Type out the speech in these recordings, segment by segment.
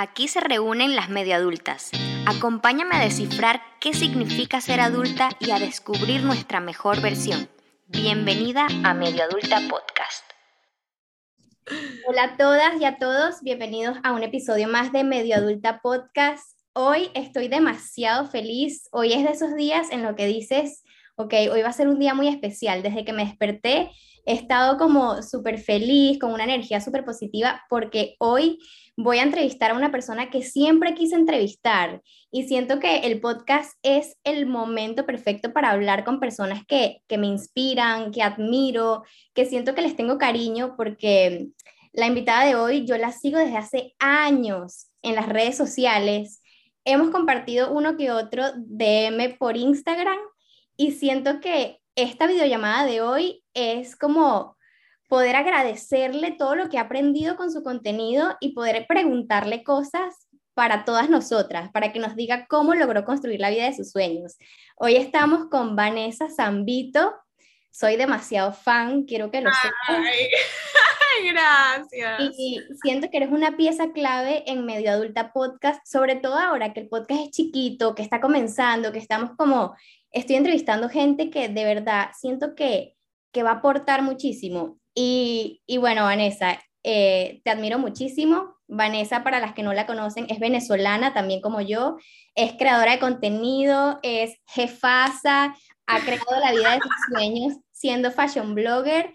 Aquí se reúnen las medio adultas. Acompáñame a descifrar qué significa ser adulta y a descubrir nuestra mejor versión. Bienvenida a Medio Adulta Podcast. Hola a todas y a todos, bienvenidos a un episodio más de Medio Adulta Podcast. Hoy estoy demasiado feliz. Hoy es de esos días en lo que dices, ok, hoy va a ser un día muy especial. Desde que me desperté he estado como súper feliz, con una energía súper positiva, porque hoy voy a entrevistar a una persona que siempre quise entrevistar y siento que el podcast es el momento perfecto para hablar con personas que, que me inspiran, que admiro, que siento que les tengo cariño, porque la invitada de hoy yo la sigo desde hace años en las redes sociales. Hemos compartido uno que otro DM por Instagram y siento que esta videollamada de hoy es como poder agradecerle todo lo que ha aprendido con su contenido y poder preguntarle cosas para todas nosotras, para que nos diga cómo logró construir la vida de sus sueños. Hoy estamos con Vanessa Zambito. Soy demasiado fan, quiero que lo sepas. Gracias. Y siento que eres una pieza clave en Medio Adulta Podcast, sobre todo ahora que el podcast es chiquito, que está comenzando, que estamos como estoy entrevistando gente que de verdad siento que, que va a aportar muchísimo. Y, y bueno, Vanessa, eh, te admiro muchísimo. Vanessa, para las que no la conocen, es venezolana, también como yo, es creadora de contenido, es jefasa, ha creado la vida de sus sueños siendo fashion blogger.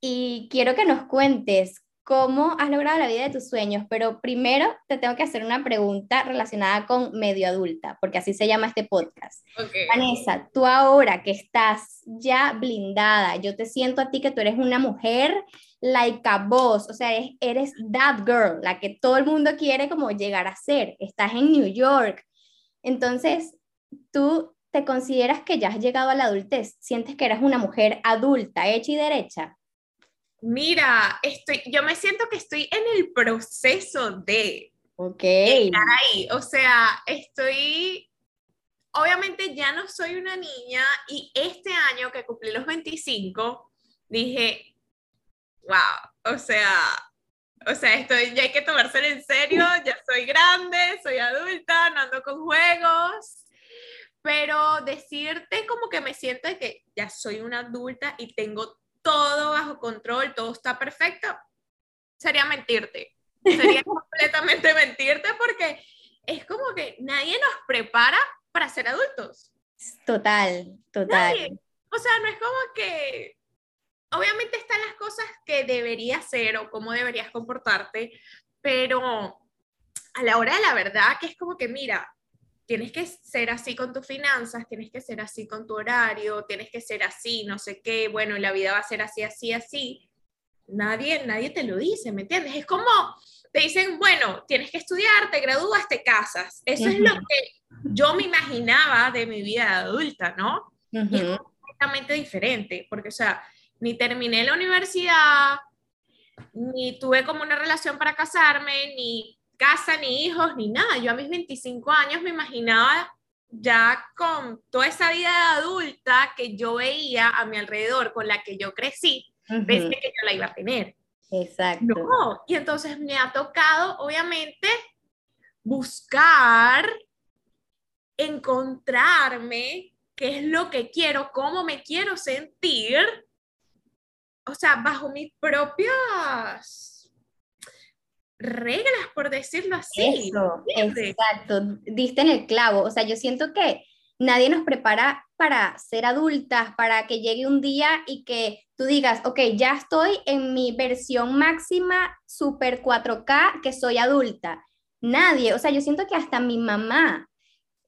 Y quiero que nos cuentes cómo has logrado la vida de tus sueños, pero primero te tengo que hacer una pregunta relacionada con medio adulta, porque así se llama este podcast. Vanessa, tú ahora que estás ya blindada, yo te siento a ti que tú eres una mujer like a boss, o sea, eres, eres that girl, la que todo el mundo quiere como llegar a ser, estás en New York. Entonces, tú te consideras que ya has llegado a la adultez, sientes que eres una mujer adulta, hecha y derecha. Mira, estoy, yo me siento que estoy en el proceso de Ok. estar ahí. O sea, estoy, obviamente ya no soy una niña y este año que cumplí los 25, dije, wow, o sea, o sea, estoy, ya hay que tomárselo en serio, ya soy grande, soy adulta, no ando con juegos, pero decirte como que me siento de que ya soy una adulta y tengo todo bajo control, todo está perfecto, sería mentirte. Sería completamente mentirte porque es como que nadie nos prepara para ser adultos. Total, total. Nadie. O sea, no es como que, obviamente están las cosas que deberías hacer o cómo deberías comportarte, pero a la hora de la verdad, que es como que, mira, tienes que ser así con tus finanzas, tienes que ser así con tu horario, tienes que ser así, no sé qué, bueno, la vida va a ser así, así, así. Nadie, nadie te lo dice, ¿me entiendes? Es como, te dicen, bueno, tienes que estudiar, te gradúas, te casas. Eso es lo que yo me imaginaba de mi vida adulta, ¿no? Y es completamente diferente, porque, o sea, ni terminé la universidad, ni tuve como una relación para casarme, ni casa, ni hijos, ni nada. Yo a mis 25 años me imaginaba ya con toda esa vida adulta que yo veía a mi alrededor, con la que yo crecí, pensé que yo la iba a tener. Exacto. No, y entonces me ha tocado, obviamente, buscar, encontrarme qué es lo que quiero, cómo me quiero sentir, o sea, bajo mis propias reglas, por decirlo así. Eso, exacto, diste en el clavo. O sea, yo siento que nadie nos prepara para ser adultas, para que llegue un día y que tú digas, ok, ya estoy en mi versión máxima super 4K, que soy adulta. Nadie, o sea, yo siento que hasta mi mamá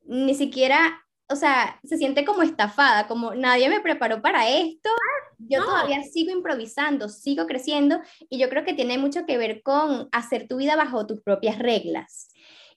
ni siquiera, o sea, se siente como estafada, como nadie me preparó para esto. Yo No. todavía sigo improvisando, sigo creciendo y yo creo que tiene mucho que ver con hacer tu vida bajo tus propias reglas.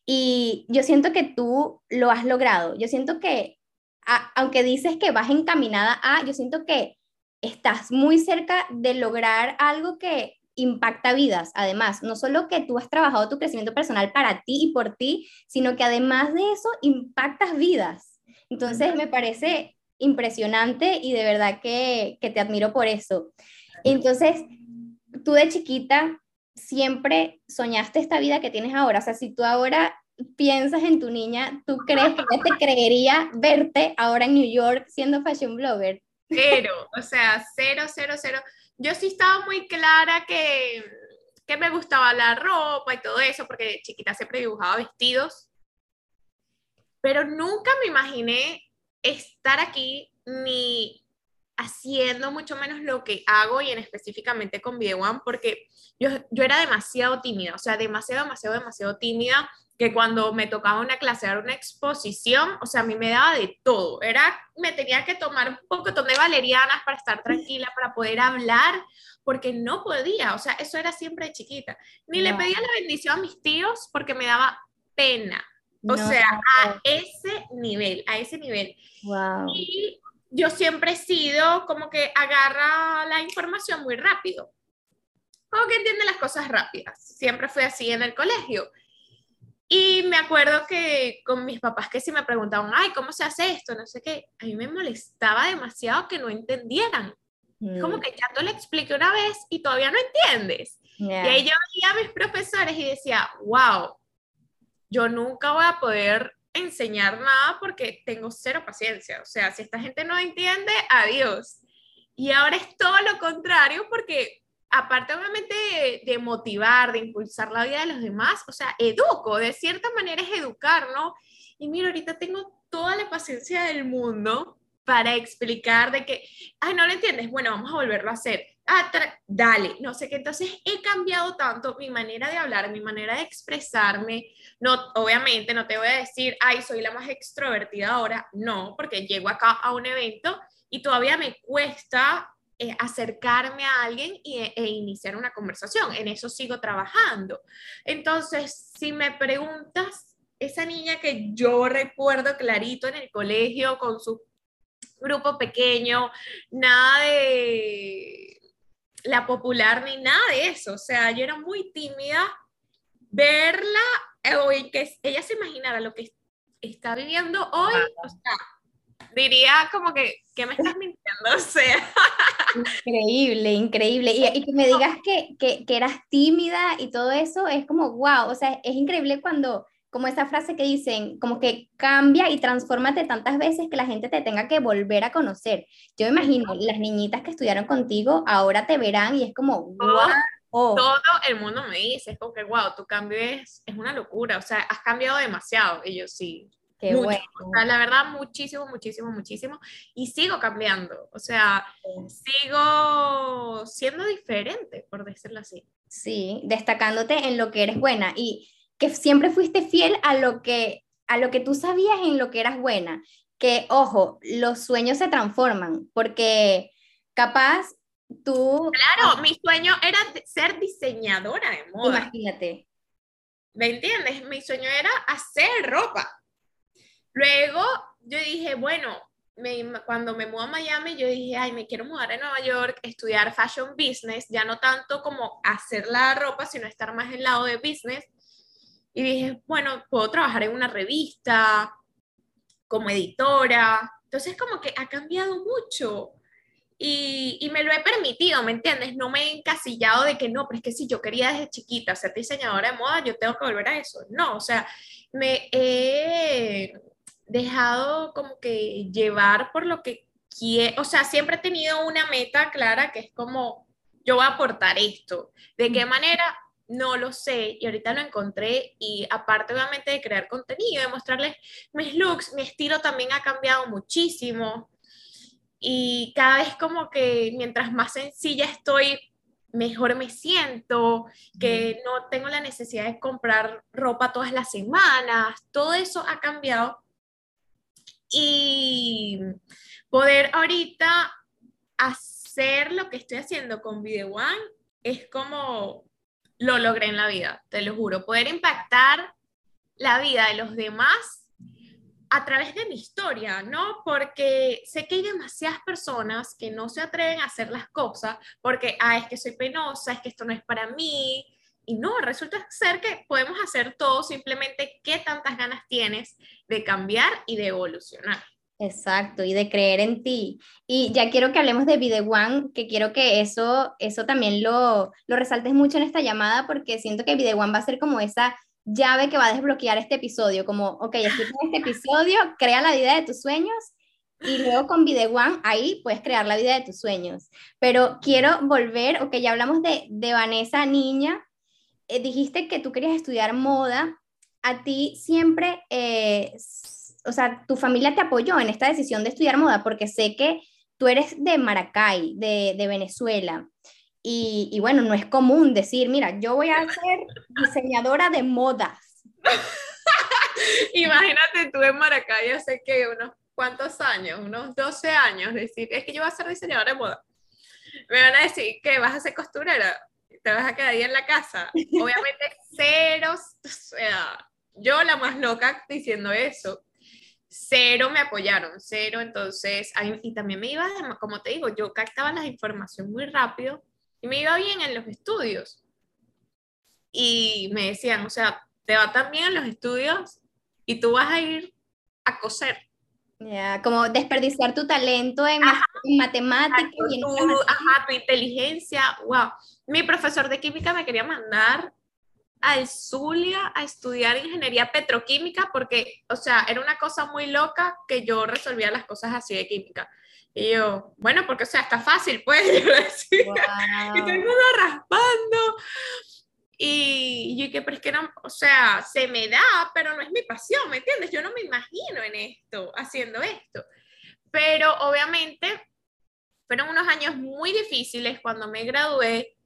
Y yo siento que tú lo has logrado. Yo siento que, a- aunque dices que vas encaminada a, yo siento que estás muy cerca de lograr algo que impacta vidas. Además, no solo que tú has trabajado tu crecimiento personal para ti y por ti, sino que además de eso impactas vidas. Entonces, me parece impresionante y de verdad que, que te admiro por eso. Entonces, tú de chiquita siempre soñaste esta vida que tienes ahora? O sea, si tú ahora piensas en tu niña, ¿tú crees que te creería verte ahora en New York siendo fashion blogger? Cero, o sea, cero, cero, cero. Yo sí estaba muy clara que, que me gustaba la ropa y todo eso, porque chiquita siempre dibujaba vestidos, pero nunca me imaginé estar aquí ni haciendo mucho menos lo que hago y en específicamente con Video One, porque yo, yo era demasiado tímida, o sea, demasiado, demasiado, demasiado tímida que cuando me tocaba una clase, dar una exposición, o sea, a mí me daba de todo. Era, me tenía que tomar un poco de valerianas para estar tranquila, para poder hablar, porque no podía, o sea, eso era siempre de chiquita. Ni le pedía la bendición a mis tíos porque me daba pena. O sea, a ese nivel, a ese nivel. Wow. Y yo siempre he sido como que agarra la información muy rápido. Como que entiende las cosas rápidas. Siempre fui así en el colegio. Y me acuerdo que con mis papás que si me preguntaban, ay, ¿cómo se hace esto? No sé qué, a mí me molestaba demasiado que no entendieran. Como mm. que ya te lo expliqué una vez y todavía no entiendes. Y ahí yo veía a mis profesores y decía, wow, yo nunca voy a poder enseñar nada porque tengo cero paciencia. O sea, si esta gente no entiende, adiós. Y ahora es todo lo contrario porque aparte obviamente de, motivar, de impulsar la vida de los demás, o sea, educo, de cierta manera es educar, ¿no? Y mira, ahorita tengo toda la paciencia del mundo para explicar de que, ay, no lo entiendes, bueno, vamos a volverlo a hacer. Dale, no sé qué. Entonces he cambiado tanto mi manera de hablar, mi manera de expresarme. No, obviamente no te voy a decir, ay, soy la más extrovertida ahora. No, porque llego acá a un evento y todavía me cuesta eh, acercarme a alguien e, e, iniciar una conversación. En eso sigo trabajando. Entonces, si me preguntas, esa niña que yo recuerdo clarito en el colegio con su grupo pequeño, nada de la popular ni nada de eso. O sea, yo era muy tímida. Verla eh, o que ella se imaginara lo que está viviendo hoy, o sea, diría como que, ¿qué me estás mintiendo? O sea. Increíble, increíble. Y, que me digas que, que, que, eras tímida y todo eso, es como, wow, o sea, es increíble cuando, como esa frase que dicen, como que cambia y transfórmate tantas veces que la gente te tenga que volver a conocer. Yo imagino, las niñitas que estudiaron contigo ahora te verán y es como, wow. Todo el mundo me dice, es como que, wow, tu cambio es, es una locura, o sea, has cambiado demasiado. Y yo sí, Qué bueno. la verdad, muchísimo, muchísimo, muchísimo. Y sigo cambiando. O sea, sigo siendo diferente, por decirlo así. Sí, destacándote en lo que eres buena y que siempre fuiste fiel a lo que, a lo que tú sabías en lo que eras buena. Que, ojo, los sueños se transforman porque capaz tú... Claro, mi sueño era ser diseñadora de moda. Imagínate. ¿Me entiendes? Mi sueño era hacer ropa. Luego yo dije, bueno, cuando me mudo a Miami, yo dije, ay, me quiero mudar a Nueva York, estudiar fashion business, ya no tanto como hacer la ropa, sino estar más en el lado de business. Y dije, bueno, puedo trabajar en una revista, como editora. Entonces, como que ha cambiado mucho. Y, y, me lo he permitido, ¿me entiendes? No me he encasillado de que no, pero es que si yo quería desde chiquita ser diseñadora de moda, yo tengo que volver a eso. No, o sea, me he dejado como que llevar por lo que quiero, o sea, siempre he tenido una meta clara que es como, yo voy a aportar esto. ¿De qué manera? No lo sé y ahorita lo encontré y aparte obviamente de crear contenido, de mostrarles mis looks, mi estilo también ha cambiado muchísimo. Y cada vez como que mientras más sencilla estoy, mejor me siento, que no tengo la necesidad de comprar ropa todas las semanas, todo eso ha cambiado. Y poder ahorita hacer lo que estoy haciendo con Video One es como lo logré en la vida, te lo juro. Poder impactar la vida de los demás a través de mi historia, ¿no? Porque sé que hay demasiadas personas que no se atreven a hacer las cosas porque, ah, es que soy penosa, es que esto no es para mí, y no, resulta ser que podemos hacer todo simplemente qué tantas ganas tienes de cambiar y de evolucionar. Exacto, y de creer en ti. Y ya quiero que hablemos de Video One, que quiero que eso, eso también lo, lo resaltes mucho en esta llamada, porque siento que Video One va a ser como esa llave que va a desbloquear este episodio, como, ok, escucha este episodio, crea la vida de tus sueños y luego con Video One ahí puedes crear la vida de tus sueños. Pero quiero volver, ok, ya hablamos de, de Vanessa niña, eh, dijiste que tú querías estudiar moda, a ti siempre, eh, o sea, tu familia te apoyó en esta decisión de estudiar moda, porque sé que tú eres de Maracay, de, de Venezuela. Y, y, bueno, no es común decir, mira, yo voy a ser diseñadora de modas. Imagínate tú en Maracay, sé que unos cuantos años, unos 12 años, decir, es que yo voy a ser diseñadora de moda. Me van a decir que vas a ser costurera, te vas a quedar ahí en la casa. Obviamente, ceros, o sea, yo la más loca diciendo eso. Cero me apoyaron, cero, entonces, y también me iba, como te digo, yo captaba la información muy rápido y me iba bien en los estudios. Y me decían, o sea, te va tan bien en los estudios y tú vas a ir a coser. Ya, como desperdiciar tu talento en, matemáticas. y tu, ajá, tu inteligencia, wow. Mi profesor de química me quería mandar al Zulia a estudiar ingeniería petroquímica porque, o sea, era una cosa muy loca que yo resolvía las cosas así de química. Y yo, bueno, porque, o sea, está fácil, pues, yo decía. Y todo el mundo raspando. Y yo que, pero es que no, o sea, se me da, pero no es mi pasión, ¿me entiendes? Yo no me imagino en esto, haciendo esto. Pero obviamente fueron unos años muy difíciles cuando me gradué,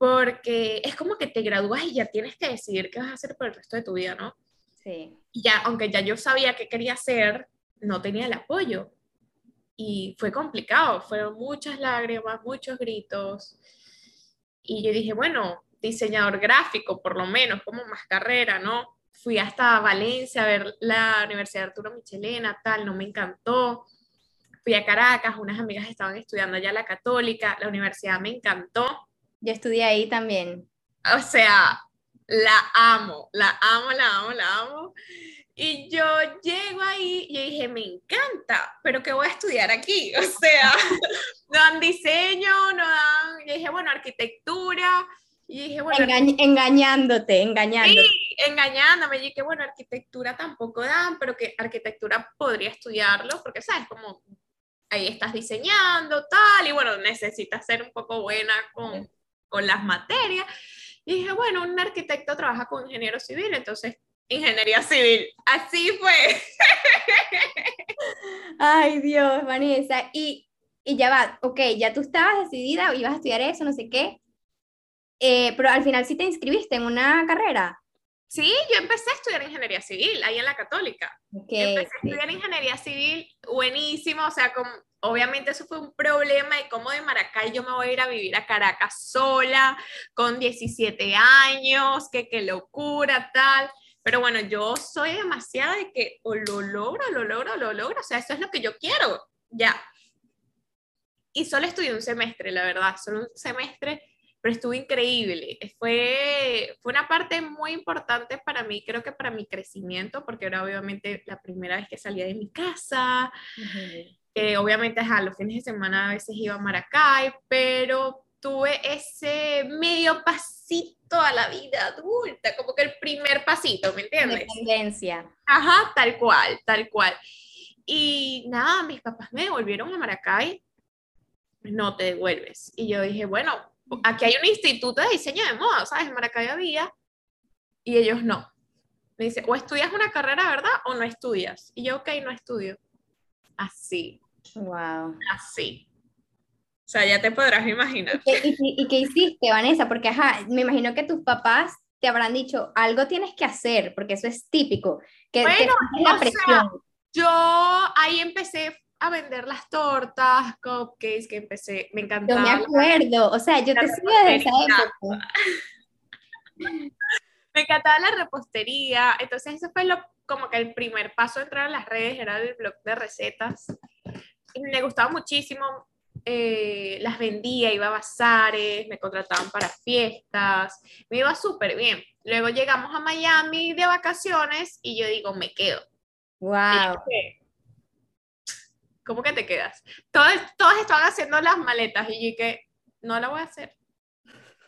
porque es como que te gradúas y ya tienes que decidir qué vas a hacer por el resto de tu vida, ¿no? Sí. Y ya, aunque ya yo sabía qué quería hacer, no tenía el apoyo. Y fue complicado, fueron muchas lágrimas, muchos gritos. Y yo dije, bueno, diseñador gráfico, por lo menos, como más carrera, ¿no? Fui hasta Valencia a ver la Universidad Arturo Michelena, tal, no me encantó. Fui a Caracas, unas amigas estaban estudiando allá la católica, la universidad me encantó. Yo estudié ahí también. O sea, la amo, la amo, la amo, la amo. Y yo llego ahí y dije, me encanta, pero ¿qué voy a estudiar aquí? O sea, no dan diseño, no dan, yo dije, bueno, arquitectura, y dije, bueno. engañándote, engañándote. Sí, engañándome. Y dije, bueno, arquitectura tampoco dan, pero que arquitectura podría estudiarlo, porque, ¿sabes? Como ahí estás diseñando, tal, y bueno, necesitas ser un poco buena con, con las materias. Y dije, bueno, un arquitecto trabaja con ingeniero civil, entonces ingeniería civil. Así fue. Ay, Dios, Vanessa. Y, y ya va, ok, ya tú estabas decidida, ibas a estudiar eso, no sé qué. Eh, pero al final sí te inscribiste en una carrera. Sí, yo empecé a estudiar ingeniería civil ahí en la católica. empecé a estudiar ingeniería civil, buenísimo, o sea, como, obviamente eso fue un problema de cómo de Maracay yo me voy a ir a vivir a Caracas sola, con 17 años, que qué locura, tal. Pero bueno, yo soy demasiado de que o lo logro, lo logro, lo logro, o sea, eso es lo que yo quiero, ya. Y solo estudié un semestre, la verdad, solo un semestre pero estuvo increíble. Fue, fue una parte muy importante para mí, creo que para mi crecimiento, porque era obviamente la primera vez que salía de mi casa. obviamente a los fines de semana a veces iba a Maracay, pero tuve ese medio pasito a la vida adulta, como que el primer pasito, ¿me entiendes? Independencia. Ajá, tal cual, tal cual. Y nada, mis papás me devolvieron a Maracay, no te devuelves. Y yo dije, bueno, aquí hay un instituto de diseño de moda, ¿sabes? En Maracay había, y ellos no. Me dice, o estudias una carrera, ¿verdad? O no estudias. Y yo, ok, no estudio. Así. Wow. Así. O sea, ya te podrás imaginar. ¿Y, qué hiciste, Vanessa? Porque, ajá, me imagino que tus papás te habrán dicho, algo tienes que hacer, porque eso es típico, que, bueno, la presión. yo ahí empecé a vender las tortas, cupcakes, que empecé, me encantaba. Yo me acuerdo, o sea, yo te sigo desde esa época. me encantaba la repostería, entonces ese fue lo, como que el primer paso a entrar a las redes, era el blog de recetas. Y me gustaba muchísimo, eh, las vendía, iba a bazares, me contrataban para fiestas, me iba súper bien. Luego llegamos a Miami de vacaciones y yo digo, me quedo. Wow ¿cómo que te quedas? Todos, todos estaban haciendo las maletas y yo que no la voy a hacer.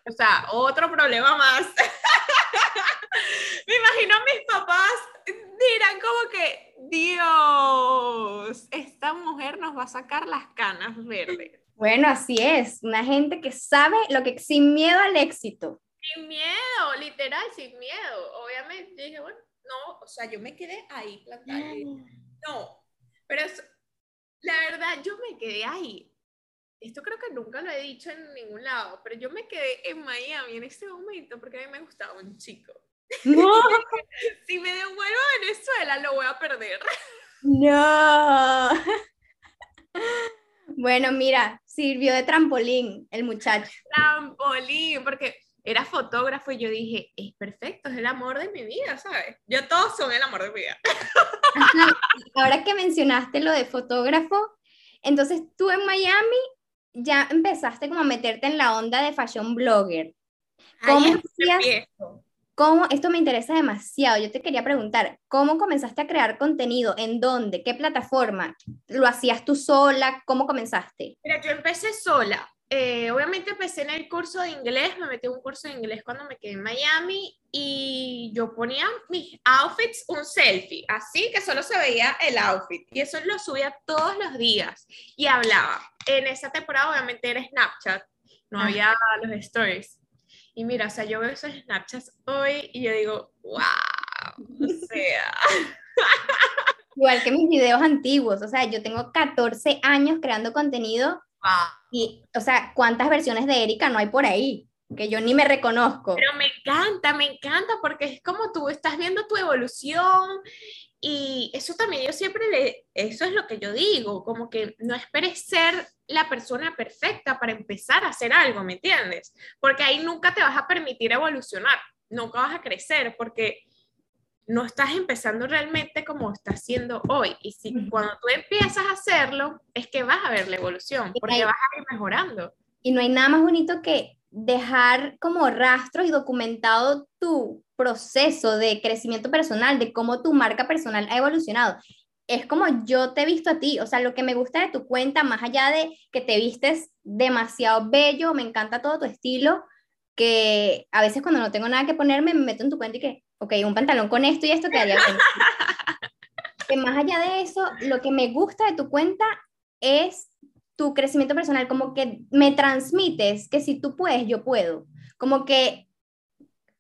O sea, otro problema más. Me imagino a mis papás dirán como que, Dios, esta mujer nos va a sacar las canas verdes. Bueno, así es, una gente que sabe lo que sin miedo al éxito. Sin miedo, literal, sin miedo. Obviamente dije, bueno, no, o sea, yo me quedé ahí plantada. No, pero la verdad, yo me quedé ahí. Esto creo que nunca lo he dicho en ningún lado, pero yo me quedé en Miami en ese momento porque a mí me gustaba un chico. No. si me devuelvo a Venezuela, lo voy a perder. No. Bueno, mira, sirvió de trampolín el muchacho. Trampolín, porque era fotógrafo y yo dije, es perfecto, es el amor de mi vida, ¿sabes? Yo todos son el amor de mi vida. Ahora que mencionaste lo de fotógrafo, entonces tú en Miami ya empezaste como a meterte en la onda de fashion blogger. ¿Cómo hacías, ¿Cómo? Esto me interesa demasiado. Yo te quería preguntar, ¿cómo comenzaste a crear contenido? ¿En dónde? ¿Qué plataforma? ¿Lo hacías tú sola? ¿Cómo comenzaste? Mira, yo empecé sola. Eh, obviamente empecé en el curso de inglés, me metí en un curso de inglés cuando me quedé en Miami y yo ponía mis outfits, un selfie, así que solo se veía el outfit y eso lo subía todos los días y hablaba. En esa temporada obviamente era Snapchat, no había los stories. Y mira, o sea, yo veo esos Snapchats hoy y yo digo, wow, o sea. Igual que mis videos antiguos, o sea, yo tengo 14 años creando contenido y, o sea, ¿cuántas versiones de Erika no hay por ahí? Que yo ni me reconozco. Pero me encanta, me encanta porque es como tú estás viendo tu evolución y eso también yo siempre le, eso es lo que yo digo, como que no esperes ser la persona perfecta para empezar a hacer algo, ¿me entiendes? Porque ahí nunca te vas a permitir evolucionar, nunca vas a crecer porque no estás empezando realmente como estás haciendo hoy. Y si cuando tú empiezas a hacerlo, es que vas a ver la evolución, porque vas a ir mejorando. Y no hay nada más bonito que dejar como rastro y documentado tu proceso de crecimiento personal, de cómo tu marca personal ha evolucionado. Es como yo te he visto a ti, o sea, lo que me gusta de tu cuenta, más allá de que te vistes demasiado bello, me encanta todo tu estilo, que a veces cuando no tengo nada que ponerme, me meto en tu cuenta y que, ok, un pantalón con esto y esto quedaría bien. que más allá de eso, lo que me gusta de tu cuenta es tu crecimiento personal, como que me transmites que si tú puedes, yo puedo. Como que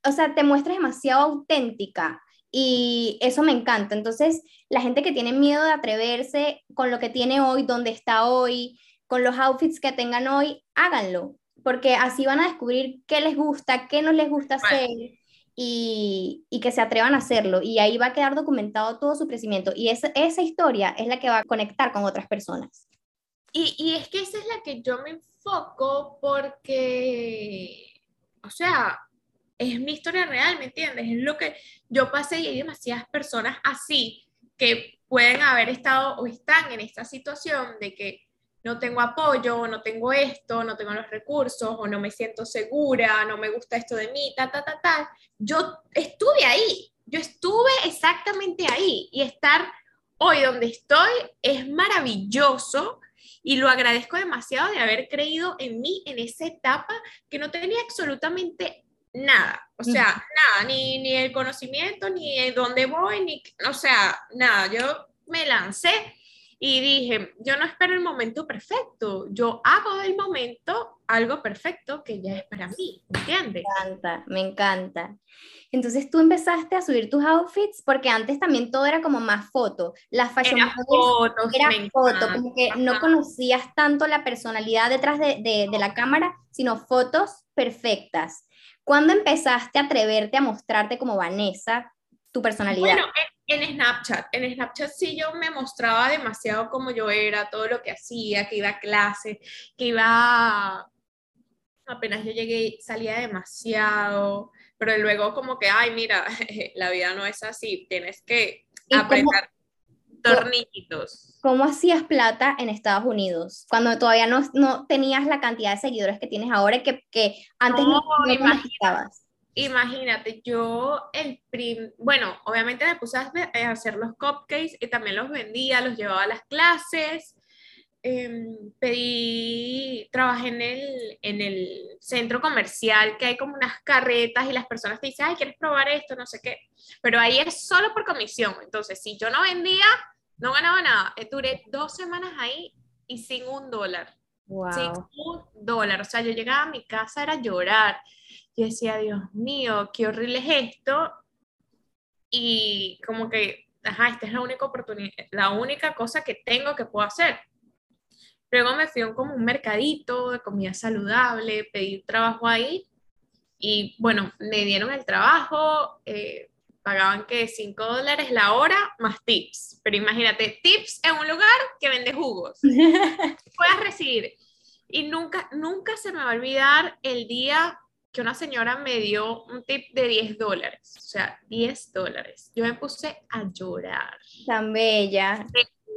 o sea, te muestras demasiado auténtica y eso me encanta. Entonces, la gente que tiene miedo de atreverse con lo que tiene hoy, donde está hoy, con los outfits que tengan hoy, háganlo, porque así van a descubrir qué les gusta, qué no les gusta hacer. Y, y, que se atrevan a hacerlo. Y ahí va a quedar documentado todo su crecimiento. Y esa, esa historia es la que va a conectar con otras personas. Y, y es que esa es la que yo me enfoco porque, o sea, es mi historia real, ¿me entiendes? Es lo que yo pasé y hay demasiadas personas así que pueden haber estado o están en esta situación de que no tengo apoyo, no tengo esto, no tengo los recursos, o no me siento segura, no me gusta esto de mí, ta, ta, ta, ta. Yo estuve ahí, yo estuve exactamente ahí y estar hoy donde estoy es maravilloso y lo agradezco demasiado de haber creído en mí en esa etapa que no tenía absolutamente nada, o sea, nada, ni, ni el conocimiento, ni dónde voy, ni, o sea, nada, yo me lancé y dije, yo no espero el momento perfecto, yo hago del momento algo perfecto que ya es para mí, ¿entiendes? Me encanta, me encanta. Entonces tú empezaste a subir tus outfits porque antes también todo era como más foto. Las fashion era fotos, era foto, como que no conocías tanto la personalidad detrás de, de, de la cámara, sino fotos perfectas. ¿Cuándo empezaste a atreverte a mostrarte como Vanessa, tu personalidad? Bueno, en, Snapchat. En Snapchat sí yo me mostraba demasiado como yo era, todo lo que hacía, que iba a clase, que iba... Apenas yo llegué, salía demasiado, pero luego como que, ay, mira, la vida no es así, tienes que apretar tornillitos. ¿Cómo hacías plata en Estados Unidos? Cuando todavía no, no tenías la cantidad de seguidores que tienes ahora que, que antes no, no imagínate, imagínate, yo el prim... Bueno, obviamente me puse a hacer los cupcakes y también los vendía, los llevaba a las clases. em, pedí, trabajé en el, en el centro comercial, que hay como unas carretas y las personas te dicen, ay, ¿quieres probar esto? No sé qué. Pero ahí es solo por comisión. Entonces, si yo no vendía, no ganaba nada. Eh, duré dos semanas ahí y sin un dólar. Sin un dólar. O sea, yo llegaba a mi casa, era llorar. Yo decía, Dios mío, qué horrible es esto. Y como que, ajá, esta es la única oportunidad, la única cosa que tengo que puedo hacer. Luego me fui a como un mercadito de comida saludable, pedí trabajo ahí y bueno, me dieron el trabajo, eh, pagaban que 5 dólares la hora más tips. Pero imagínate, tips en un lugar que vende jugos. Puedes recibir. Y nunca, nunca se me va a olvidar el día que una señora me dio un tip de 10 dólares. O sea, 10 dólares. Yo me puse a llorar. Tan bella.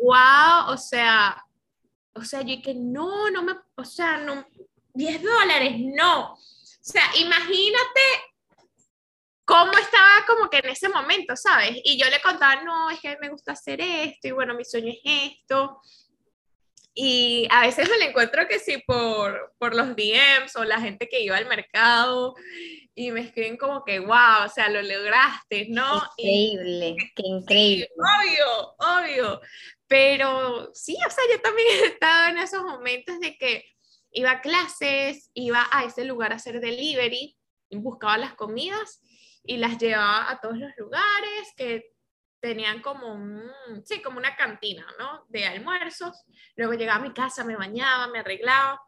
wow, o sea, o sea, yo dije, no, no me, o sea, no, 10 dólares, no. O sea, imagínate cómo estaba como que en ese momento, ¿sabes? Y yo le contaba, no, es que me gusta hacer esto, y bueno, mi sueño es esto. Y a veces me lo encuentro que sí por, por los DMs o la gente que iba al mercado y me escriben como que, wow, o sea, lo lograste, ¿no? Increíble, qué increíble. obvio, obvio. Pero sí, o sea, yo también he estado en esos momentos de que iba a clases, iba a ese lugar a hacer delivery, buscaba las comidas y las llevaba a todos los lugares que tenían como un, sí, como una cantina, ¿no? De almuerzos. Luego llegaba a mi casa, me bañaba, me arreglaba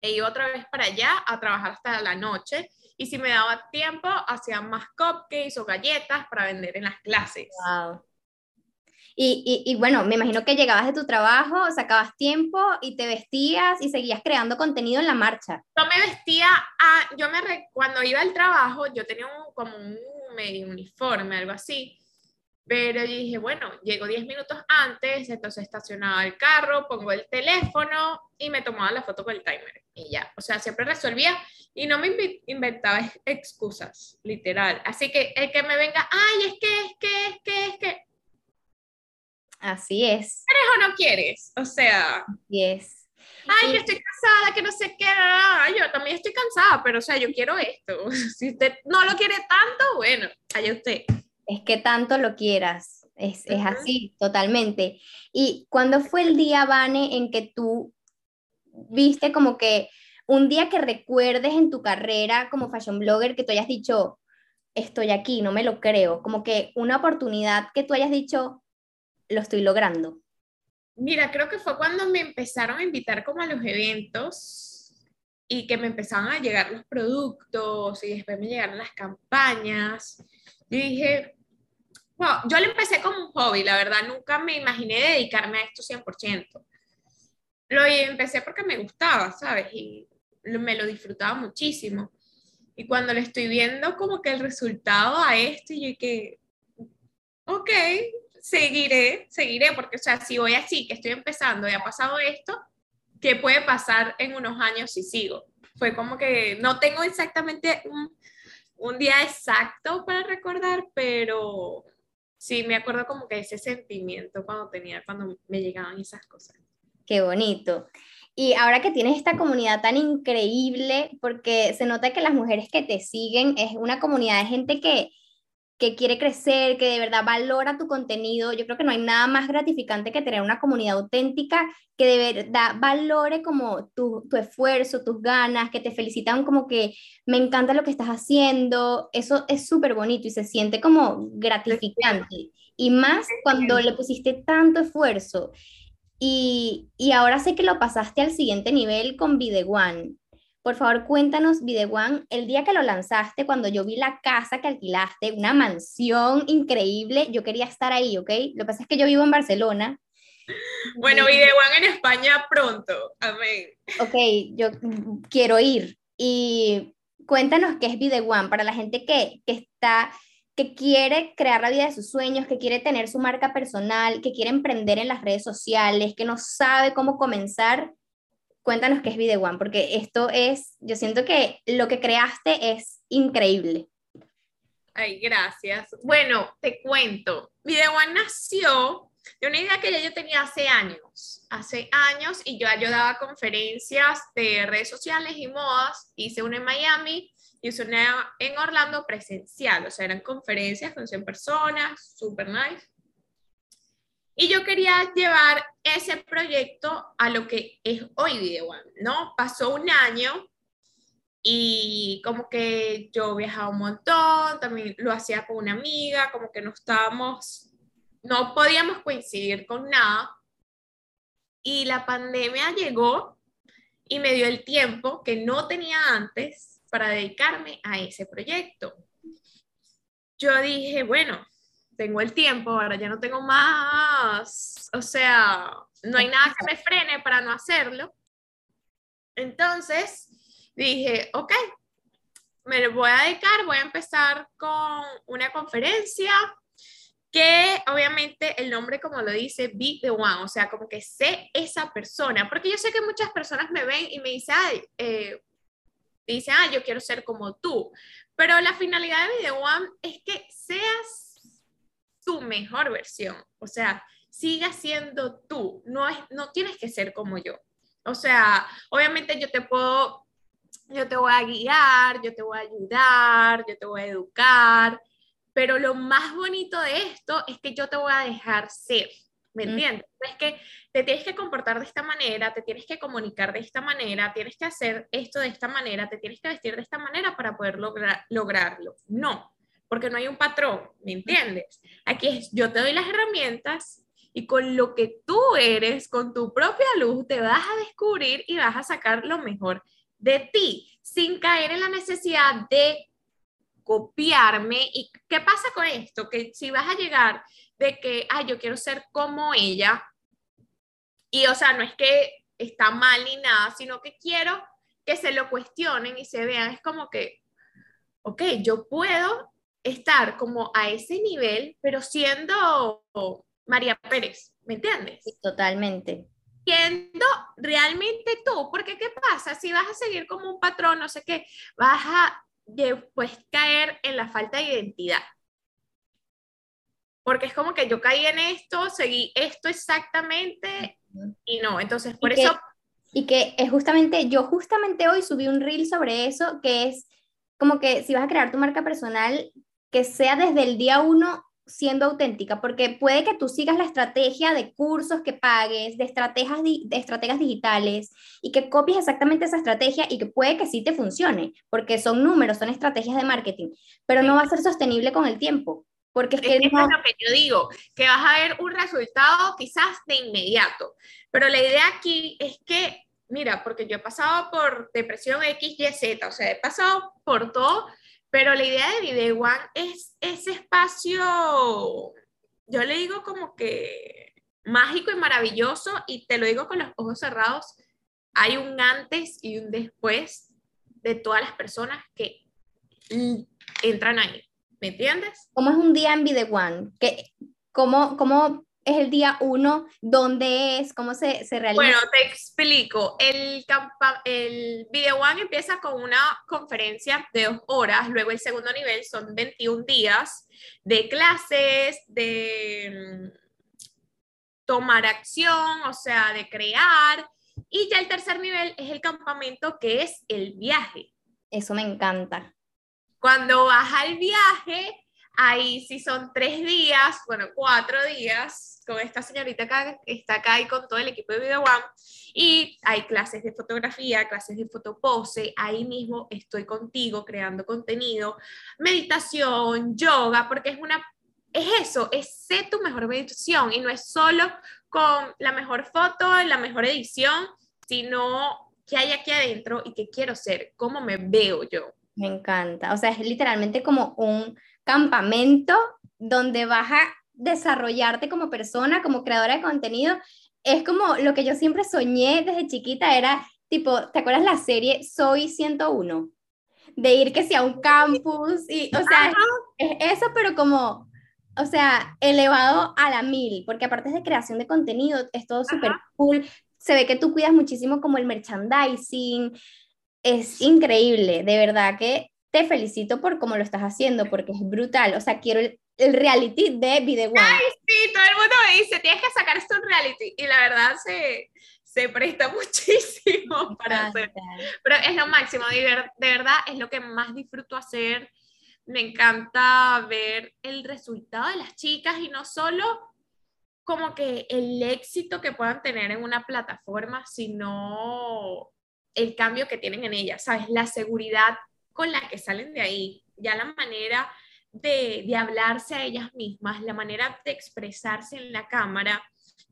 e iba otra vez para allá a trabajar hasta la noche. Y si me daba tiempo, hacía más cupcakes o galletas para vender en las clases. Wow. Y, y, bueno, me imagino que llegabas de tu trabajo, sacabas tiempo y te vestías y seguías creando contenido en la marcha. Yo me vestía, a, yo me, cuando iba al trabajo, yo tenía un, como un medio uniforme, algo así. Pero dije, bueno, llego 10 minutos antes, entonces estacionaba el carro, pongo el teléfono y me tomaba la foto con el timer. Y ya, o sea, siempre resolvía y no me inventaba excusas, literal. Así que el que me venga, ay, es que, es que, es que, es que, Así es. ¿Quieres o no quieres? O sea. Así es. Ay, que estoy cansada, que no sé qué. Yo también estoy cansada, pero o sea, yo quiero esto. Si usted no lo quiere tanto, bueno, allá usted. Es que tanto lo quieras. Es, es así, totalmente. ¿Y cuándo fue el día, Vane, en que tú viste como que un día que recuerdes en tu carrera como fashion blogger que tú hayas dicho, estoy aquí, no me lo creo, como que una oportunidad que tú hayas dicho, lo estoy logrando? Mira, creo que fue cuando me empezaron a invitar como a los eventos y que me empezaban a llegar los productos y después me llegaron las campañas. Yo dije, wow, yo lo empecé como un hobby, la verdad, nunca me imaginé dedicarme a esto 100%. Lo empecé porque me gustaba, ¿sabes? Y me lo disfrutaba muchísimo. Y cuando le estoy viendo como que el resultado a esto, yo dije, ok, seguiré, seguiré, porque, o sea, si voy así, que estoy empezando y ha pasado esto, ¿qué puede pasar en unos años si sigo? Fue como que no tengo exactamente un, un día exacto para recordar, pero sí me acuerdo como que ese sentimiento cuando tenía, cuando me llegaban esas cosas. Qué bonito. Y ahora que tienes esta comunidad tan increíble, porque se nota que las mujeres que te siguen es una comunidad de gente que, que quiere crecer, que de verdad valora tu contenido. Yo creo que no hay nada más gratificante que tener una comunidad auténtica que de verdad valore como tu, tu esfuerzo, tus ganas, que te felicitan como que me encanta lo que estás haciendo. Eso es súper bonito y se siente como gratificante. Y más cuando le pusiste tanto esfuerzo. Y, y ahora sé que lo pasaste al siguiente nivel con Videone. Por favor, cuéntanos, Videwan, el día que lo lanzaste, cuando yo vi la casa que alquilaste, una mansión increíble, yo quería estar ahí, ¿ok? Lo que pasa es que yo vivo en Barcelona. Bueno, Videwan en España pronto, amén. Ok, yo quiero ir. Y cuéntanos qué es Videwan para la gente que, que está que quiere crear la vida de sus sueños, que quiere tener su marca personal, que quiere emprender en las redes sociales, que no sabe cómo comenzar, cuéntanos qué es Video One, porque esto es, yo siento que lo que creaste es increíble. Ay, gracias. Bueno, te cuento. Video One nació de una idea que ya yo tenía hace años, hace años, y yo, yo daba conferencias de redes sociales y modas, hice una en Miami, hice una en Orlando presencial, o sea, eran conferencias con 100 personas, super nice. Y yo quería llevar ese proyecto a lo que es hoy Video One, ¿no? Pasó un año y como que yo viajaba un montón, también lo hacía con una amiga, como que no estábamos, no podíamos coincidir con nada. Y la pandemia llegó y me dio el tiempo que no tenía antes para dedicarme a ese proyecto. Yo dije, bueno, tengo el tiempo, ahora ya no tengo más, o sea, no hay nada que me frene para no hacerlo. Entonces, dije, ok, me voy a dedicar, voy a empezar con una conferencia que obviamente el nombre como lo dice, be the one, o sea, como que sé esa persona, porque yo sé que muchas personas me ven y me dicen, ay, eh, dicen, ah, yo quiero ser como tú, pero la finalidad de Be the One es que seas tu mejor versión, o sea, siga siendo tú, no, es, no tienes que ser como yo. O sea, obviamente yo te puedo yo te voy a guiar, yo te voy a ayudar, yo te voy a educar, pero lo más bonito de esto es que yo te voy a dejar ser, ¿me entiendes? Es que te tienes que comportar de esta manera, te tienes que comunicar de esta manera, tienes que hacer esto de esta manera, te tienes que vestir de esta manera para poder lograrlo. No, porque no hay un patrón, ¿me entiendes? Aquí es, yo te doy las herramientas y con lo que tú eres, con tu propia luz, te vas a descubrir y vas a sacar lo mejor de ti, sin caer en la necesidad de copiarme. ¿Y qué pasa con esto? Que si vas a llegar de que, ay, yo quiero ser como ella, y o sea, no es que está mal ni nada, sino que quiero que se lo cuestionen y se vean, es como que, ok, yo puedo estar como a ese nivel, pero siendo María Pérez, ¿me entiendes? totalmente siendo realmente tú, porque ¿qué pasa? Si vas a seguir como un patrón, no sé qué, vas a después caer en la falta de identidad. Porque es como que yo caí en esto, seguí esto exactamente y no, entonces por eso... y que es justamente, yo justamente hoy subí un reel sobre eso, que es como que si vas a crear tu marca personal, que sea desde el día uno siendo auténtica, porque puede que tú sigas la estrategia de cursos que pagues, de estrategias, de estrategias digitales y que copies exactamente esa estrategia y que puede que sí te funcione, porque son números, son estrategias de marketing, pero no va a ser sostenible con el tiempo. Porque es, que es lo que yo digo, que vas a ver un resultado quizás de inmediato, pero la idea aquí es que, mira, porque yo he pasado por depresión X, Y, Z, o sea, he pasado por todo pero la idea de Video One es ese espacio, yo le digo como que mágico y maravilloso, y te lo digo con los ojos cerrados, hay un antes y un después de todas las personas que entran ahí. ¿Me entiendes? ¿Cómo es un día en Video One? ¿Cómo, cómo es el día uno? ¿Dónde es? ¿Cómo se, se realiza? Bueno, te explico. El, el Video One empieza con una conferencia de dos horas, luego el segundo nivel son 21 días de clases, de mm, tomar acción, o sea, de crear. Y ya el tercer nivel es el campamento, que es el viaje. Eso me encanta. Cuando vas al viaje, ahí sí son tres días, bueno, cuatro días, con esta señorita que está acá y con todo el equipo de Video One. Y hay clases de fotografía, clases de fotopose. Ahí mismo estoy contigo creando contenido, meditación, yoga, porque es una es eso, es ser tu mejor meditación y no es solo con la mejor foto, la mejor edición, sino qué hay aquí adentro y qué quiero ser, cómo me veo yo. Me encanta, o sea, es literalmente como un campamento donde vas a desarrollarte como persona, como creadora de contenido, es como lo que yo siempre soñé desde chiquita, era tipo, ¿te acuerdas la serie Soy 101? De ir que sea un campus y, o sea, es, eso, pero como, o sea, elevado a la mil, porque aparte de creación de contenido, es todo súper cool, se ve que tú cuidas muchísimo como el merchandising, es increíble, de verdad que te felicito por cómo lo estás haciendo, porque es brutal. O sea, quiero el reality de Video Ay, sí, todo el mundo me dice, tienes que sacar esto en reality. Y la verdad se, se presta muchísimo para hacer. Pero es lo máximo, de, de verdad es lo que más disfruto hacer. Me encanta ver el resultado de las chicas y no solo como que el éxito que puedan tener en una plataforma, sino el cambio que tienen en ella, ¿sabes? La seguridad con la que salen de ahí, ya la manera de, de, hablarse a ellas mismas, la manera de expresarse en la cámara,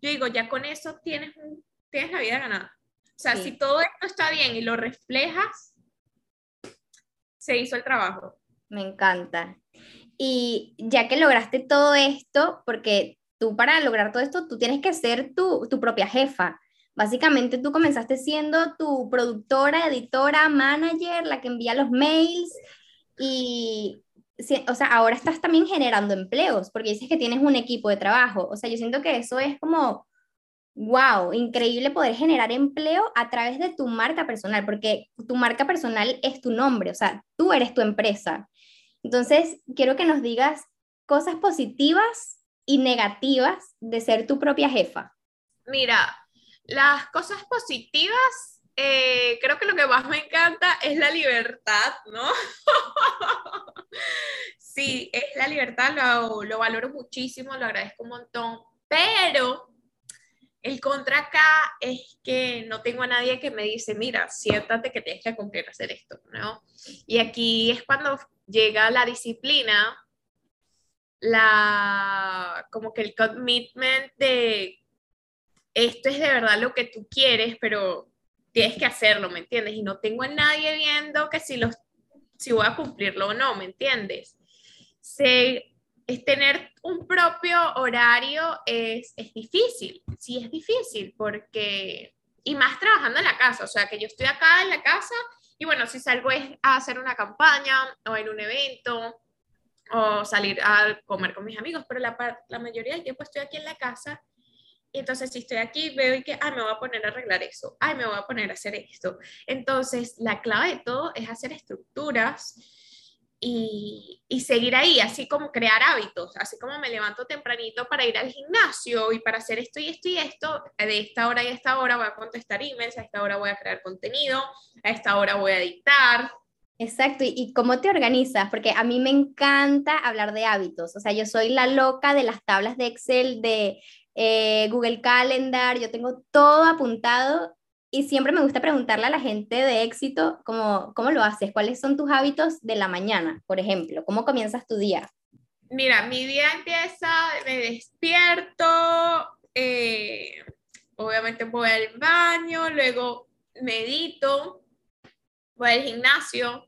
yo digo, ya con eso tienes, tienes la vida ganada. O sea, si todo esto está bien y lo reflejas, se hizo el trabajo. Me encanta. Y ya que lograste todo esto, porque tú para lograr todo esto, tú tienes que ser tu, tu propia jefa. Básicamente tú comenzaste siendo tu productora, editora, manager, la que envía los mails y, o sea, ahora estás también generando empleos porque dices que tienes un equipo de trabajo. O sea, yo siento que eso es como, wow, increíble poder generar empleo a través de tu marca personal, porque tu marca personal es tu nombre, o sea, tú eres tu empresa. Entonces, quiero que nos digas cosas positivas y negativas de ser tu propia jefa? Mira, las cosas positivas, eh, creo que lo que más me encanta es la libertad, ¿no? sí, es la libertad, lo, lo valoro muchísimo, lo agradezco un montón, pero el contra acá es que no tengo a nadie que me dice, mira, siéntate que tienes que cumplir hacer esto, ¿no? Y aquí es cuando llega la disciplina la, como que el commitment de esto es de verdad lo que tú quieres, pero tienes que hacerlo, ¿me entiendes? Y no tengo a nadie viendo que si, los, si voy a cumplirlo o no, ¿me entiendes? Se, es tener un propio horario es, es difícil, sí es difícil, porque, y más trabajando en la casa, o sea, que yo estoy acá en la casa y bueno, si salgo es a hacer una campaña o en un evento o salir a comer con mis amigos, pero la, la mayoría del tiempo estoy aquí en la casa y entonces si estoy aquí veo y que, ay, me voy a poner a arreglar eso, ay, me voy a poner a hacer esto. Entonces, la clave de todo es hacer estructuras y, y, seguir ahí, así como crear hábitos, así como me levanto tempranito para ir al gimnasio y para hacer esto y esto y esto, de esta hora y esta hora voy a contestar emails, a esta hora voy a crear contenido, a esta hora voy a editar, Exacto, ¿Y, cómo te organizas? Porque a mí me encanta hablar de hábitos, o sea, yo soy la loca de las tablas de Excel, de eh, Google Calendar, yo tengo todo apuntado y siempre me gusta preguntarle a la gente de éxito cómo, cómo lo haces, cuáles son tus hábitos de la mañana, por ejemplo, cómo comienzas tu día. Mira, mi día empieza, me despierto, eh, obviamente voy al baño, luego medito, voy al gimnasio,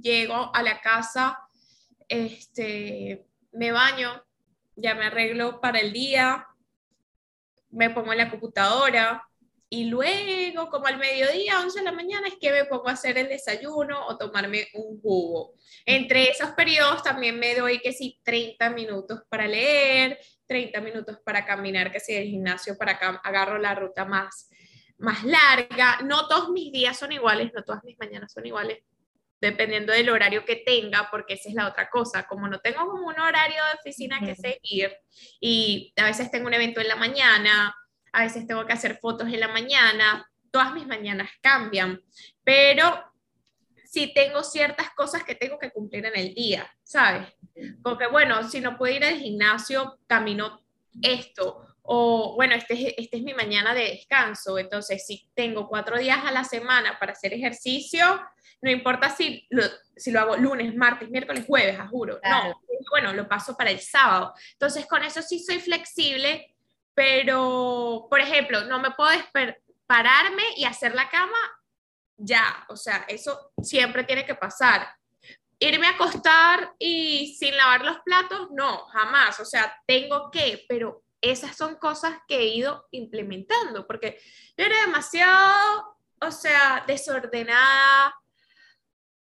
llego a la casa, este, me baño, ya me arreglo para el día, me pongo en la computadora y luego, como al mediodía, 11 de la mañana, es que me pongo a hacer el desayuno o tomarme un jugo. Entre esos periodos también me doy que sí 30 minutos para leer, 30 minutos para caminar, que si el gimnasio para acá agarro la ruta más, más larga. No todos mis días son iguales, no todas mis mañanas son iguales, dependiendo del horario que tenga, porque esa es la otra cosa, como no tengo como un horario de oficina que seguir y a veces tengo un evento en la mañana, a veces tengo que hacer fotos en la mañana, todas mis mañanas cambian, pero sí tengo ciertas cosas que tengo que cumplir en el día, ¿sabes? Porque bueno, si no puedo ir al gimnasio, camino esto, o bueno, este, este es mi mañana de descanso, entonces si tengo cuatro días a la semana para hacer ejercicio, no importa si lo, si lo hago lunes, martes, miércoles, jueves, a juro. No, bueno, lo paso para el sábado. Entonces, con eso sí soy flexible, pero, por ejemplo, no me puedo pararme y hacer la cama ya. O sea, eso siempre tiene que pasar. Irme a acostar y sin lavar los platos, no, jamás. O sea, tengo que, pero esas son cosas que he ido implementando, porque yo era demasiado, o sea, desordenada,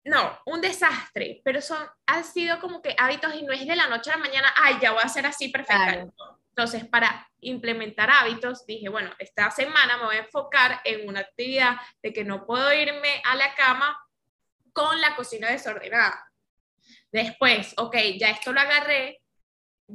no, un desastre, pero son, han sido como que hábitos y no es de la noche a la mañana, ay, ya voy a hacer así perfecto. Entonces, para implementar hábitos, dije, bueno, esta semana me voy a enfocar en una actividad de que no puedo irme a la cama con la cocina desordenada. Después, ok, ya esto lo agarré,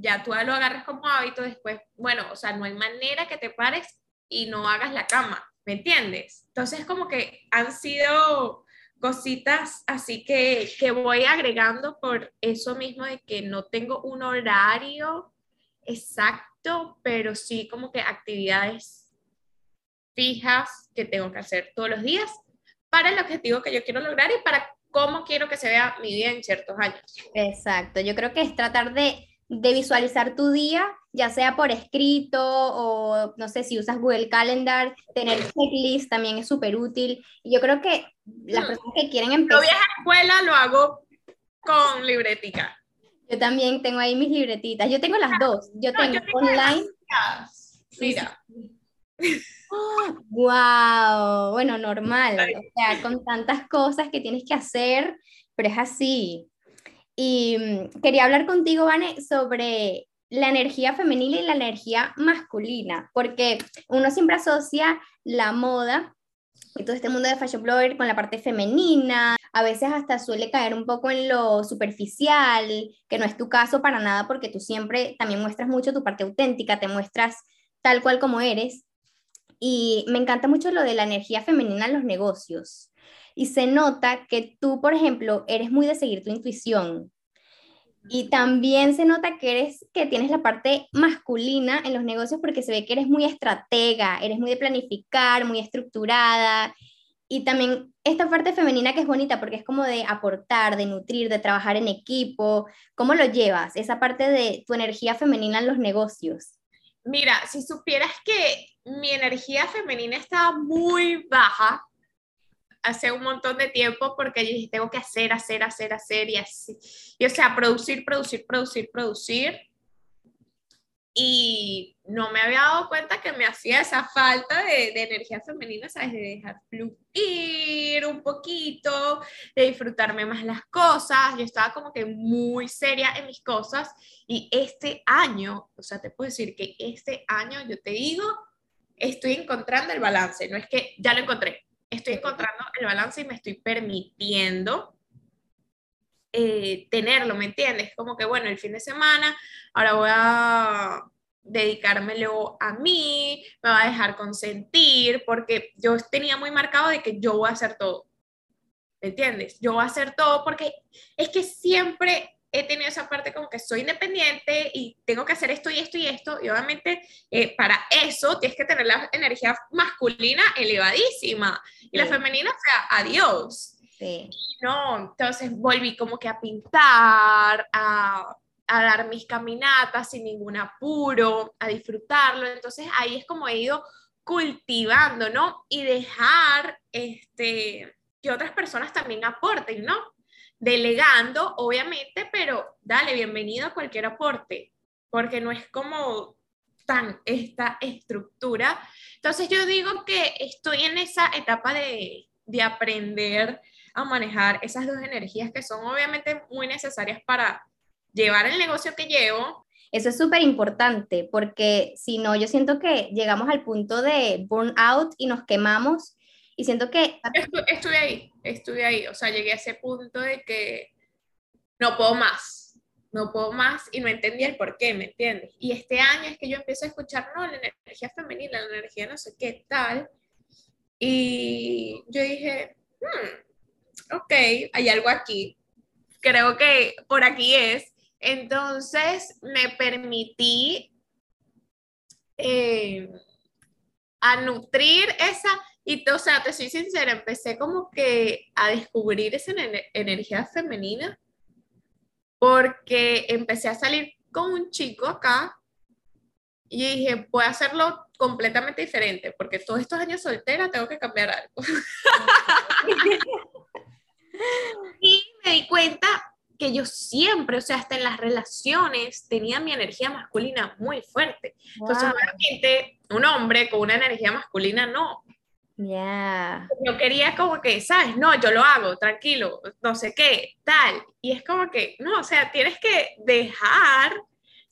ya tú lo agarras como hábito después, bueno, o sea, no hay manera que te pares y no hagas la cama, ¿me entiendes? Entonces como que han sido cositas así que, que voy agregando por eso mismo de que no tengo un horario exacto, pero sí como que actividades fijas que tengo que hacer todos los días para el objetivo que yo quiero lograr y para cómo quiero que se vea mi vida en ciertos años. Exacto, yo creo que es tratar de, de visualizar tu día, ya sea por escrito o no sé si usas Google Calendar, tener checklist también es súper útil. Y yo creo que las mm. personas que quieren empezar... Yo a escuela lo hago con libretica. Yo también tengo ahí mis libretitas. Yo tengo las dos. Yo tengo, online. Mira. wow, bueno, normal. O sea, con tantas cosas que tienes que hacer, pero es así. Y mm, quería hablar contigo, Vane, sobre la energía femenina y la energía masculina, porque uno siempre asocia la moda y todo este mundo de fashion blogger con la parte femenina, a veces hasta suele caer un poco en lo superficial, que no es tu caso para nada porque tú siempre también muestras mucho tu parte auténtica, te muestras tal cual como eres. Y me encanta mucho lo de la energía femenina en los negocios. Y se nota que tú, por ejemplo, eres muy de seguir tu intuición, y también se nota que eres, que tienes la parte masculina en los negocios porque se ve que eres muy estratega, eres muy de planificar, muy estructurada. Y también esta parte femenina que es bonita porque es como de aportar, de nutrir, de trabajar en equipo. ¿Cómo lo llevas? Esa parte de tu energía femenina en los negocios. Mira, si supieras que mi energía femenina estaba muy baja hace un montón de tiempo porque yo dije, tengo que hacer, hacer, hacer, hacer y así. Y o sea, producir, producir, producir, producir. Y no me había dado cuenta que me hacía esa falta de, de energía femenina, ¿sabes? De dejar fluir un poquito, de disfrutarme más las cosas. Yo estaba como que muy seria en mis cosas. Y este año, o sea, te puedo decir que este año, yo te digo, estoy encontrando el balance. No es que ya lo encontré, estoy encontrando el balance y me estoy permitiendo eh, tenerlo, ¿me entiendes? Como que, bueno, el fin de semana, ahora voy a dedicármelo a mí, me va a dejar consentir, porque yo tenía muy marcado de que yo voy a hacer todo, ¿me entiendes? Yo voy a hacer todo porque es que siempre he tenido esa parte como que soy independiente y tengo que hacer esto y esto y esto, y obviamente eh, para eso tienes que tener la energía masculina elevadísima y la femenina, o sea, adiós. Sí. No, entonces volví como que a pintar, a, a dar mis caminatas sin ningún apuro, a disfrutarlo, entonces ahí es como he ido cultivando, ¿no? Y dejar este, que otras personas también aporten, ¿no? delegando, obviamente, pero dale, bienvenido a cualquier aporte, porque no es como tan esta estructura. Entonces yo digo que estoy en esa etapa de, de aprender a manejar esas dos energías que son obviamente muy necesarias para llevar el negocio que llevo. Eso es súper importante porque si no, yo siento que llegamos al punto de burnout y nos quemamos y siento que... estuve ahí, estuve ahí, o sea, llegué a ese punto de que no puedo más, no puedo más y no entendía el por qué, ¿me entiendes? Y este año es que yo empiezo a escuchar, no, la energía femenina, la energía no sé qué tal. Y yo dije, hmm, ok, hay algo aquí. Creo que por aquí es. Entonces me permití eh, a nutrir esa y, o sea, te soy sincera, empecé como que a descubrir esa energía femenina porque empecé a salir con un chico acá y dije, voy a hacerlo completamente diferente porque todos estos años soltera tengo que cambiar algo. y me di cuenta que yo siempre, o sea, hasta en las relaciones tenía mi energía masculina muy fuerte. Entonces, obviamente, un hombre con una energía masculina no. Ya. Yo quería como que, ¿sabes? No, yo lo hago, tranquilo, no sé qué, tal. Y es como que, no, o sea, tienes que dejar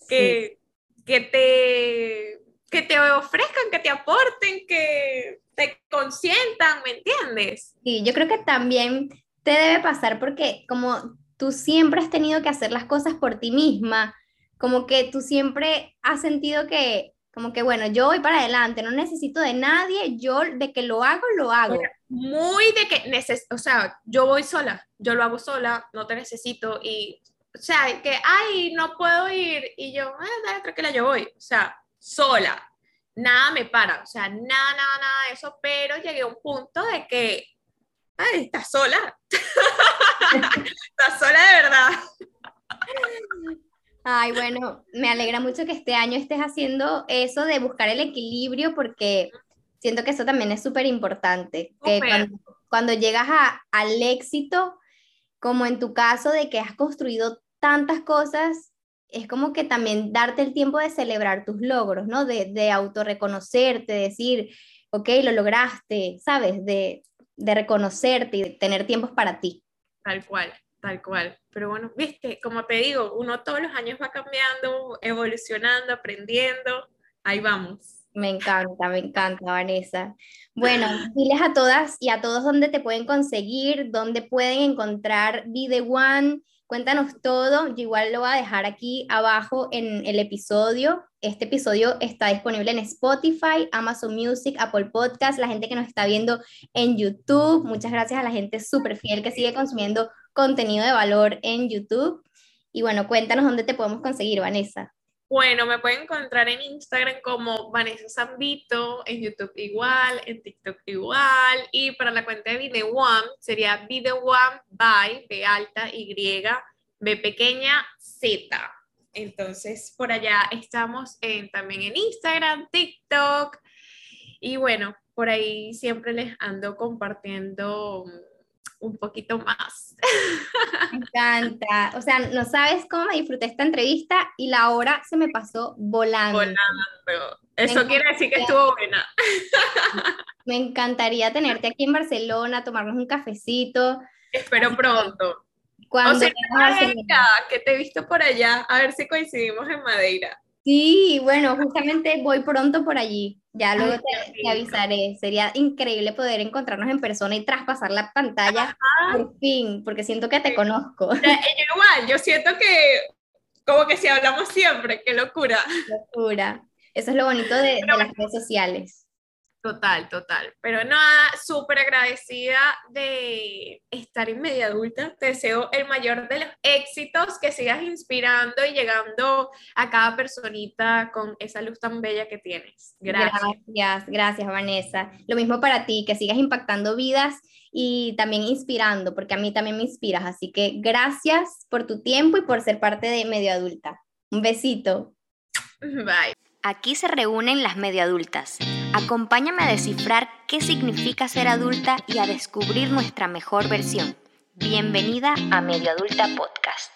que, que, te, que te ofrezcan, que te aporten, que te consientan, ¿me entiendes? Sí, yo creo que también te debe pasar porque como tú siempre has tenido que hacer las cosas por ti misma, como que tú siempre has sentido que, como que, bueno, yo voy para adelante, no necesito de nadie, yo de que lo hago, lo hago. Muy de que, neces o sea, yo voy sola, yo lo hago sola, no te necesito y, o sea, que, ay, no puedo ir y yo, ay, dale, tranquila, yo voy, o sea, sola, nada me para, o sea, nada, nada, nada de eso, pero llegué a un punto de que, ay, estás sola, estás sola de verdad. Ay, bueno, me alegra mucho que este año estés haciendo eso de buscar el equilibrio porque siento que eso también es súper importante, que cuando, llegas a, al éxito, como en tu caso de que has construido tantas cosas, es como que también darte el tiempo de celebrar tus logros, ¿no? De, de autorreconocerte, decir, ok, lo lograste, ¿sabes? De, de reconocerte y tener tiempos para ti. Tal cual, tal cual. Pero bueno, viste, como te digo, uno todos los años va cambiando, evolucionando, aprendiendo. Ahí vamos. Me encanta, me encanta, Vanessa. Bueno, diles a todas y a todos dónde te pueden conseguir, dónde pueden encontrar Be One. Cuéntanos todo. Yo igual lo voy a dejar aquí abajo en el episodio. Este episodio está disponible en Spotify, Amazon Music, Apple Podcast, la gente que nos está viendo en YouTube. Muchas gracias a la gente súper fiel que sigue consumiendo contenido de valor en YouTube. Y bueno, cuéntanos dónde te podemos conseguir, Vanessa. Bueno, me pueden encontrar en Instagram como Vanessa Zambito, en YouTube igual, en TikTok igual, y para la cuenta de Video One sería Video One by B alta Y, B pequeña Z. Entonces, por allá estamos en, también en Instagram, TikTok, y bueno, por ahí siempre les ando compartiendo un poquito más. Me encanta. O sea, no sabes cómo me disfruté esta entrevista y la hora se me pasó volando. Volando. Eso quiere decir que estuvo buena. Me encantaría tenerte aquí en Barcelona, tomarnos un cafecito. Espero pronto. Cuando o sea, que te he visto por allá, a ver si coincidimos en Madeira. Sí, bueno, justamente voy pronto por allí. Ya luego te, avisaré. Sería increíble poder encontrarnos en persona y traspasar la pantalla por fin, porque siento que te conozco. Yo igual, yo siento que como que si hablamos siempre, qué locura. Locura. Eso es lo bonito de las redes sociales. Total, total. Pero nada, súper agradecida de estar en media adulta. Te deseo el mayor de los éxitos, que sigas inspirando y llegando a cada personita con esa luz tan bella que tienes. Gracias. Gracias, gracias Vanessa. Lo mismo para ti, que sigas impactando vidas y también inspirando, porque a mí también me inspiras. Así que gracias por tu tiempo y por ser parte de medio adulta. Un besito. Bye. Aquí se reúnen las medio adultas. Acompáñame a descifrar qué significa ser adulta y a descubrir nuestra mejor versión. Bienvenida a Medio Adulta Podcast.